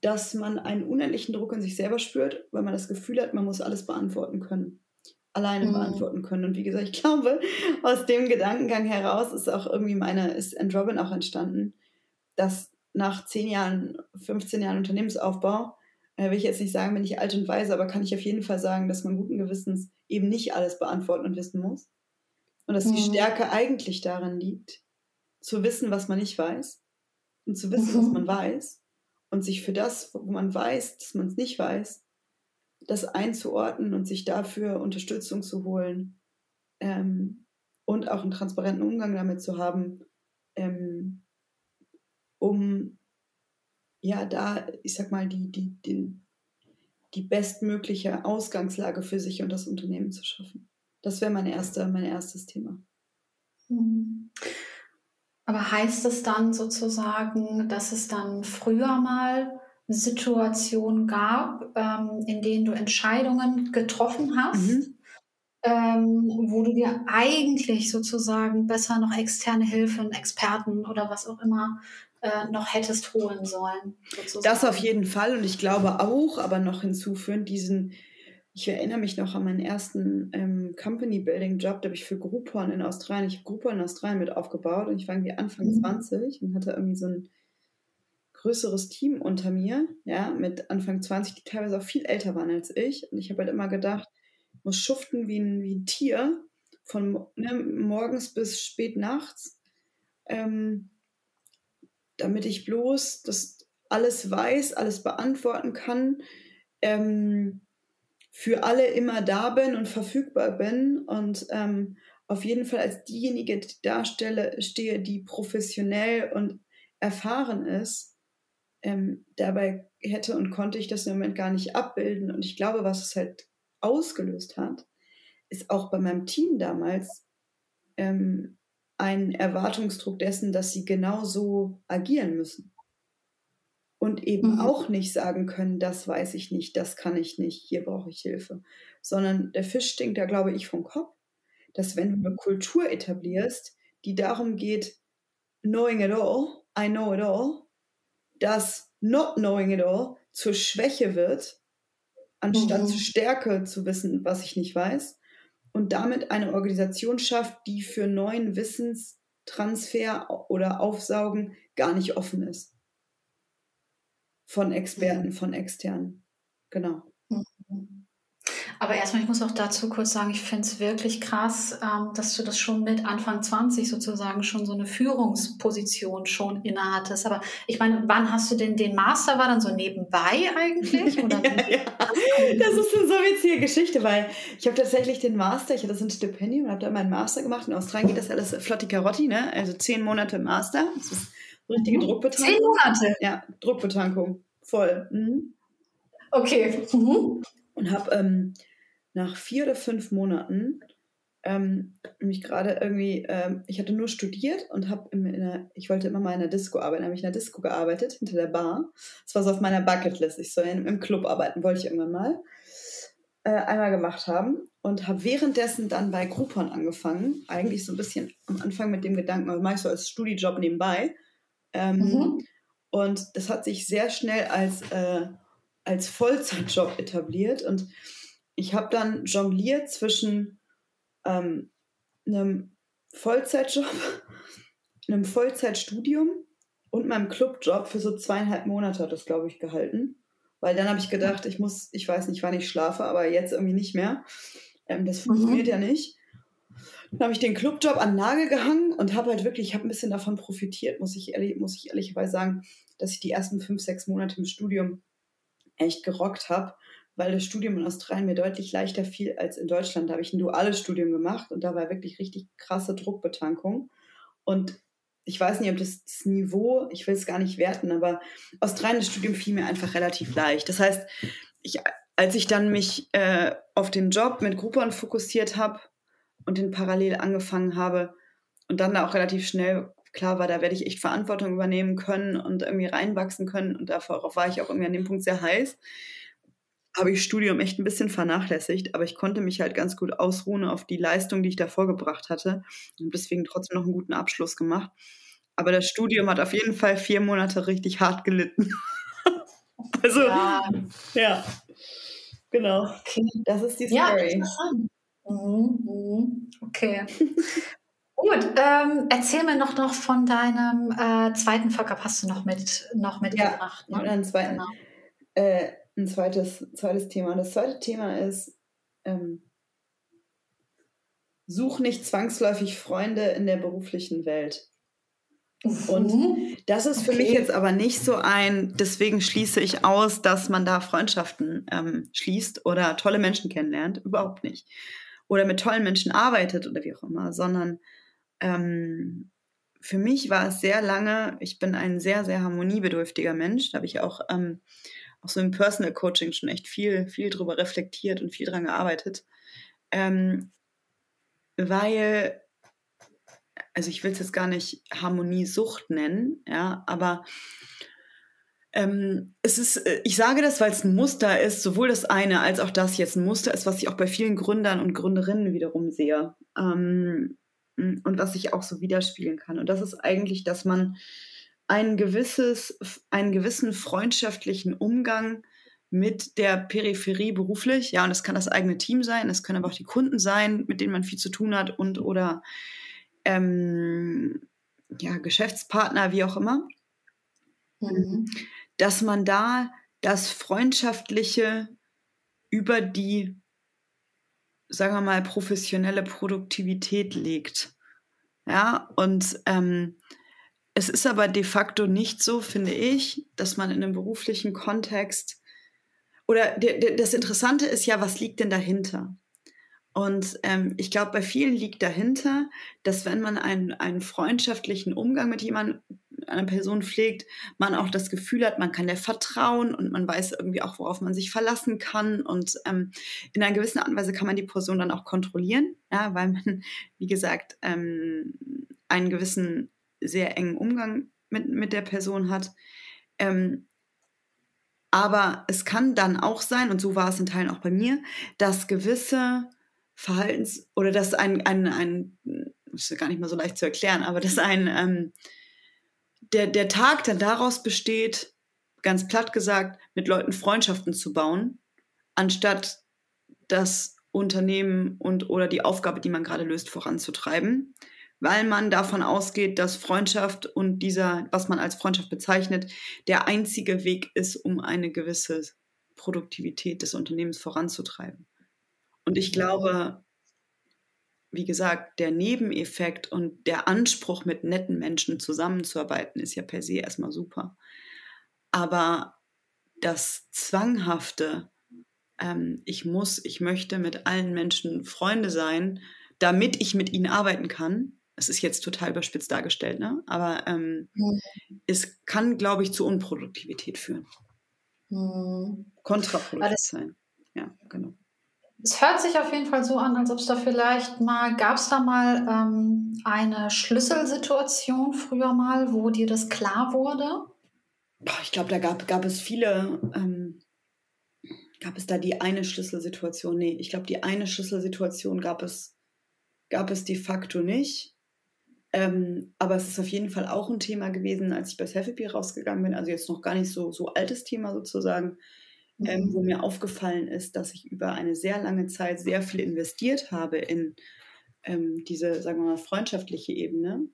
dass man einen unendlichen Druck in sich selber spürt, weil man das Gefühl hat, man muss alles beantworten können alleine mhm. beantworten können. Und wie gesagt, ich glaube, aus dem Gedankengang heraus ist auch irgendwie meine, ist Androbin auch entstanden, dass nach 10 Jahren, 15 Jahren Unternehmensaufbau, äh, will ich jetzt nicht sagen, bin ich alt und weise, aber kann ich auf jeden Fall sagen, dass man guten Gewissens eben nicht alles beantworten und wissen muss. Und dass mhm. die Stärke eigentlich darin liegt, zu wissen, was man nicht weiß und zu wissen, mhm. was man weiß und sich für das, wo man weiß, dass man es nicht weiß, das einzuordnen und sich dafür Unterstützung zu holen ähm, und auch einen transparenten Umgang damit zu haben, ähm, um ja da, ich sag mal, die, die, die, die bestmögliche Ausgangslage für sich und das Unternehmen zu schaffen. Das wäre mein, erster, mein erstes Thema. Mhm. Aber heißt es dann sozusagen, dass es dann früher mal Situationen gab, ähm, in denen du Entscheidungen getroffen hast, mhm. ähm, wo du dir eigentlich sozusagen besser noch externe Hilfe, Experten oder was auch immer äh, noch hättest holen sollen. Sozusagen. Das auf jeden Fall und ich glaube auch, aber noch hinzuführen, diesen, ich erinnere mich noch an meinen ersten ähm, Company Building Job, da habe ich für Groupon in Australien, ich habe Groupon in Australien mit aufgebaut und ich war irgendwie Anfang mhm. 20 und hatte irgendwie so ein größeres Team unter mir, ja, mit Anfang 20, die teilweise auch viel älter waren als ich. Und ich habe halt immer gedacht, ich muss schuften wie ein, wie ein Tier, von ne, morgens bis spät nachts. Ähm, damit ich bloß das alles weiß, alles beantworten kann, ähm, für alle immer da bin und verfügbar bin und ähm, auf jeden Fall als diejenige darstelle, stehe, die professionell und erfahren ist. Ähm, dabei hätte und konnte ich das im Moment gar nicht abbilden. Und ich glaube, was es halt ausgelöst hat, ist auch bei meinem Team damals ähm, einen Erwartungsdruck dessen, dass sie genau so agieren müssen. Und eben mhm. auch nicht sagen können, das weiß ich nicht, das kann ich nicht, hier brauche ich Hilfe. Sondern der Fisch stinkt da, glaube ich, vom Kopf, dass wenn du eine Kultur etablierst, die darum geht, knowing it all, I know it all, dass not knowing it all zur Schwäche wird, anstatt mhm. zur Stärke zu wissen, was ich nicht weiß, und damit eine Organisation schafft, die für neuen Wissenstransfer oder Aufsaugen gar nicht offen ist. Von Experten, von externen. Genau. Mhm. Aber erstmal, ich muss auch dazu kurz sagen, ich finde es wirklich krass, ähm, dass du das schon mit Anfang 20 sozusagen schon so eine Führungsposition schon innehattest. Aber ich meine, wann hast du denn den Master? War dann so nebenbei eigentlich? Oder ja, ja. Das ist eine so witzige Geschichte, weil ich habe tatsächlich den Master, ich hatte so ein Stipendium und habe da meinen Master gemacht. In Australien geht das alles flotti Karotti, ne? Also zehn Monate Master. Das ist richtige mhm. Druckbetankung. Zehn Monate? Ja, Druckbetankung. Voll. Mhm. Okay. Mhm und habe ähm, nach vier oder fünf Monaten ähm, mich gerade irgendwie, ähm, ich hatte nur studiert und habe ich wollte immer mal in der Disco arbeiten, habe ich in der Disco gearbeitet, hinter der Bar. Das war so auf meiner Bucketlist. Ich soll in, im Club arbeiten, wollte ich irgendwann mal äh, einmal gemacht haben und habe währenddessen dann bei Groupon angefangen. Eigentlich so ein bisschen am Anfang mit dem Gedanken, was mache ich so als Studijob nebenbei. Ähm, mhm. Und das hat sich sehr schnell als äh, als Vollzeitjob etabliert und ich habe dann jongliert zwischen ähm, einem Vollzeitjob, einem Vollzeitstudium und meinem Clubjob für so zweieinhalb Monate hat das, glaube ich, gehalten. Weil dann habe ich gedacht, ich muss, ich weiß nicht, wann ich schlafe, aber jetzt irgendwie nicht mehr. Ähm, das funktioniert mhm. ja nicht. Dann habe ich den Clubjob an den Nagel gehangen und habe halt wirklich, ich habe ein bisschen davon profitiert, muss ich, ehrlich, muss ich ehrlicherweise sagen, dass ich die ersten fünf, sechs Monate im Studium echt gerockt habe, weil das Studium in Australien mir deutlich leichter fiel als in Deutschland. Da habe ich ein duales Studium gemacht und da war wirklich richtig krasse Druckbetankung. Und ich weiß nicht, ob das, das Niveau, ich will es gar nicht werten, aber Australien, das Studium fiel mir einfach relativ leicht. Das heißt, ich, als ich dann mich äh, auf den Job mit Groupon fokussiert habe und den parallel angefangen habe und dann da auch relativ schnell klar war, da werde ich echt Verantwortung übernehmen können und irgendwie reinwachsen können. Und darauf war ich auch irgendwie an dem Punkt sehr heiß. Habe ich Studium echt ein bisschen vernachlässigt, aber ich konnte mich halt ganz gut ausruhen auf die Leistung, die ich da vorgebracht hatte und deswegen trotzdem noch einen guten Abschluss gemacht. Aber das Studium hat auf jeden Fall vier Monate richtig hart gelitten. also, ja. ja. Genau. Okay. Das ist die Story. Ja. Mhm, mhm. Okay. Gut, ähm, erzähl mir noch, noch von deinem äh, zweiten Fuck-Up, hast du noch, mit, noch mitgebracht. Ja, ne? zweiten, genau. äh, ein zweites, zweites Thema. Das zweite Thema ist, ähm, such nicht zwangsläufig Freunde in der beruflichen Welt. Und mhm. das ist für okay. mich jetzt aber nicht so ein, deswegen schließe ich aus, dass man da Freundschaften ähm, schließt oder tolle Menschen kennenlernt. Überhaupt nicht. Oder mit tollen Menschen arbeitet oder wie auch immer, sondern ähm, für mich war es sehr lange, ich bin ein sehr, sehr harmoniebedürftiger Mensch. Da habe ich auch, ähm, auch so im Personal Coaching schon echt viel, viel drüber reflektiert und viel dran gearbeitet. Ähm, weil, also ich will es jetzt gar nicht Harmoniesucht nennen, ja, aber Ähm, es ist, äh, ich sage das, weil es ein Muster ist, sowohl das eine als auch das jetzt ein Muster ist, was ich auch bei vielen Gründern und Gründerinnen wiederum sehe. Ähm, und was ich auch so widerspiegeln kann. Und das ist eigentlich, dass man ein gewisses, einen gewissen freundschaftlichen Umgang mit der Peripherie beruflich, ja, und das kann das eigene Team sein, das können aber auch die Kunden sein, mit denen man viel zu tun hat und oder ähm, ja, Geschäftspartner, wie auch immer, mhm. dass man da das Freundschaftliche über die, sagen wir mal, professionelle Produktivität legt. Ja, und ähm, es ist aber de facto nicht so, finde ich, dass man in einem beruflichen Kontext oder das Interessante ist ja, was liegt denn dahinter? Und ähm, ich glaube, bei vielen liegt dahinter, dass wenn man einen, einen freundschaftlichen Umgang mit jemandem, einer Person pflegt, man auch das Gefühl hat, man kann der vertrauen und man weiß irgendwie auch, worauf man sich verlassen kann. Und ähm, in einer gewissen Art und Weise kann man die Person dann auch kontrollieren, ja, weil man, wie gesagt, ähm, einen gewissen sehr engen Umgang mit, mit der Person hat. Ähm, aber es kann dann auch sein, und so war es in Teilen auch bei mir, dass gewisse Verhaltens- oder dass ein, ein, ein das ist gar nicht mal so leicht zu erklären, aber dass ein, ähm, der, der Tag dann daraus besteht, ganz platt gesagt, mit Leuten Freundschaften zu bauen, anstatt das Unternehmen und oder die Aufgabe, die man gerade löst, voranzutreiben, weil man davon ausgeht, dass Freundschaft und dieser, was man als Freundschaft bezeichnet, der einzige Weg ist, um eine gewisse Produktivität des Unternehmens voranzutreiben. Und ich glaube, wie gesagt, der Nebeneffekt und der Anspruch, mit netten Menschen zusammenzuarbeiten, ist ja per se erstmal super. Aber das Zwanghafte, ähm, ich muss, ich möchte mit allen Menschen Freunde sein, damit ich mit ihnen arbeiten kann, es ist jetzt total überspitzt dargestellt, ne? aber ähm, mhm. es kann, glaube ich, zu Unproduktivität führen. Mhm. Kontraproduktiv sein. Ja, genau. Es hört sich auf jeden Fall so an, als ob es da vielleicht mal, gab es da mal ähm, eine Schlüsselsituation früher mal, wo dir das klar wurde? Ich glaube, da gab, gab es viele, ähm, gab es da die eine Schlüsselsituation? Nee, ich glaube, die eine Schlüsselsituation gab es, gab es de facto nicht. Ähm, aber es ist auf jeden Fall auch ein Thema gewesen, als ich bei Selfie rausgegangen bin. Also jetzt noch gar nicht so, so altes Thema sozusagen ähm, wo mhm. mir aufgefallen ist, dass ich über eine sehr lange Zeit sehr viel investiert habe in ähm, diese, sagen wir mal, freundschaftliche Ebene.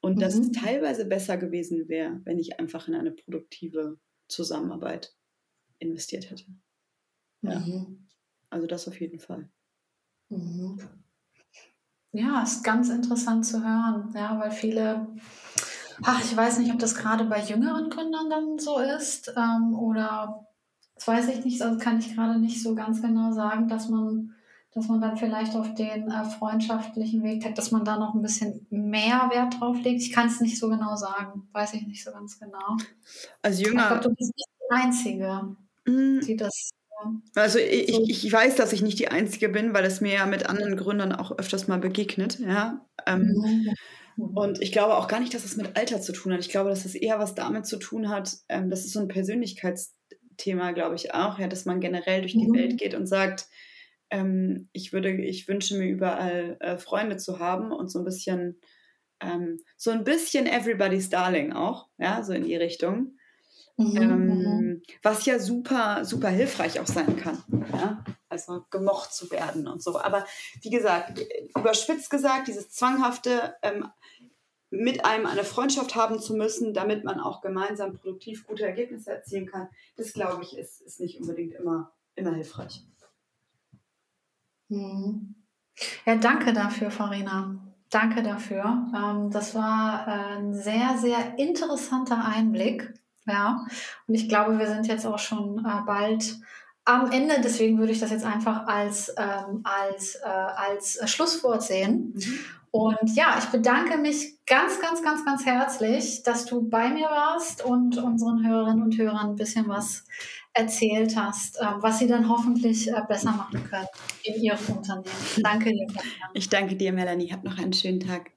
Und mhm. dass es mhm. teilweise besser gewesen wäre, wenn ich einfach in eine produktive Zusammenarbeit investiert hätte. Ja. Mhm. Also das auf jeden Fall. Mhm. Ja, ist ganz interessant zu hören, ja, weil viele, ach, ich weiß nicht, ob das gerade bei jüngeren Gründern dann so ist ähm, oder das weiß ich nicht, also kann ich gerade nicht so ganz genau sagen, dass man, dass man dann vielleicht auf den äh, freundschaftlichen Weg dass man da noch ein bisschen mehr Wert drauf legt. Ich kann es nicht so genau sagen, weiß ich nicht so ganz genau. Als Jünger. Ich glaube, du bist nicht die Einzige, mm. die das. Also ich, so ich, weiß, dass ich nicht die Einzige bin, weil es mir ja mit anderen Gründern auch öfters mal begegnet, ja. Ähm, mhm. Und ich glaube auch gar nicht, dass es mit Alter zu tun hat. Ich glaube, dass es eher was damit zu tun hat, ähm, dass es so ein Persönlichkeits- Thema, glaube ich, auch, ja, dass man generell durch die mhm. Welt geht und sagt, ähm, ich würde, ich wünsche mir überall äh, Freunde zu haben und so ein bisschen, ähm, so ein bisschen Everybody's Darling auch, ja, so in die Richtung. Mhm. Ähm, was ja super, super hilfreich auch sein kann. Ja? Also gemocht zu werden und so. Aber wie gesagt, überspitzt gesagt, dieses zwanghafte, ähm, mit einem eine Freundschaft haben zu müssen, damit man auch gemeinsam produktiv gute Ergebnisse erzielen kann, das glaube ich, ist, ist nicht unbedingt immer, immer hilfreich. Mhm. Ja, danke dafür, Farina. Danke dafür. Ähm, das war ein sehr, sehr interessanter Einblick. Ja, und ich glaube, wir sind jetzt auch schon äh, bald am Ende. Deswegen würde ich das jetzt einfach als, ähm, als, äh, als Schlusswort sehen. Mhm. Und ja, ich bedanke mich ganz, ganz, ganz, ganz herzlich, dass du bei mir warst und unseren Hörerinnen und Hörern ein bisschen was erzählt hast, äh, was sie dann hoffentlich äh, besser machen können in ihrem Unternehmen. Danke dir. Ich danke dir, Melanie. Hab noch einen schönen Tag.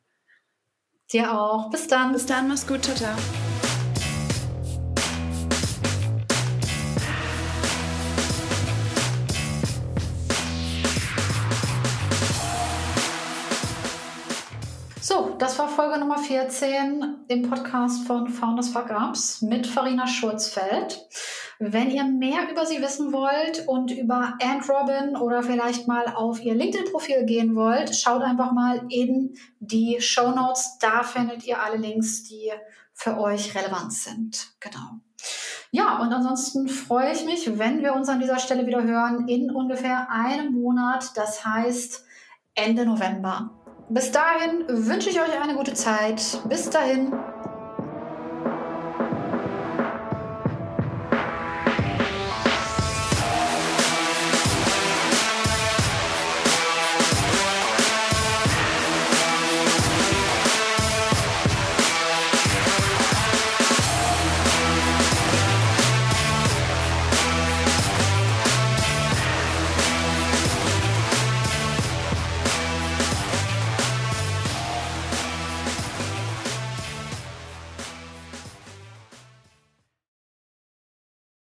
Dir auch. Bis dann. Bis dann. Mach's gut. Ciao, ciao. 14 im Podcast von Founders Fuck Ups mit Farina Schurzfeld. Wenn ihr mehr über sie wissen wollt und über Ant Robin oder vielleicht mal auf ihr LinkedIn-Profil gehen wollt, schaut einfach mal in die Show Notes. Da findet ihr alle Links, die für euch relevant sind. Genau. Ja, und ansonsten freue ich mich, wenn wir uns an dieser Stelle wieder hören in ungefähr einem Monat. Das heißt Ende November. Bis dahin wünsche ich euch eine gute Zeit. Bis dahin.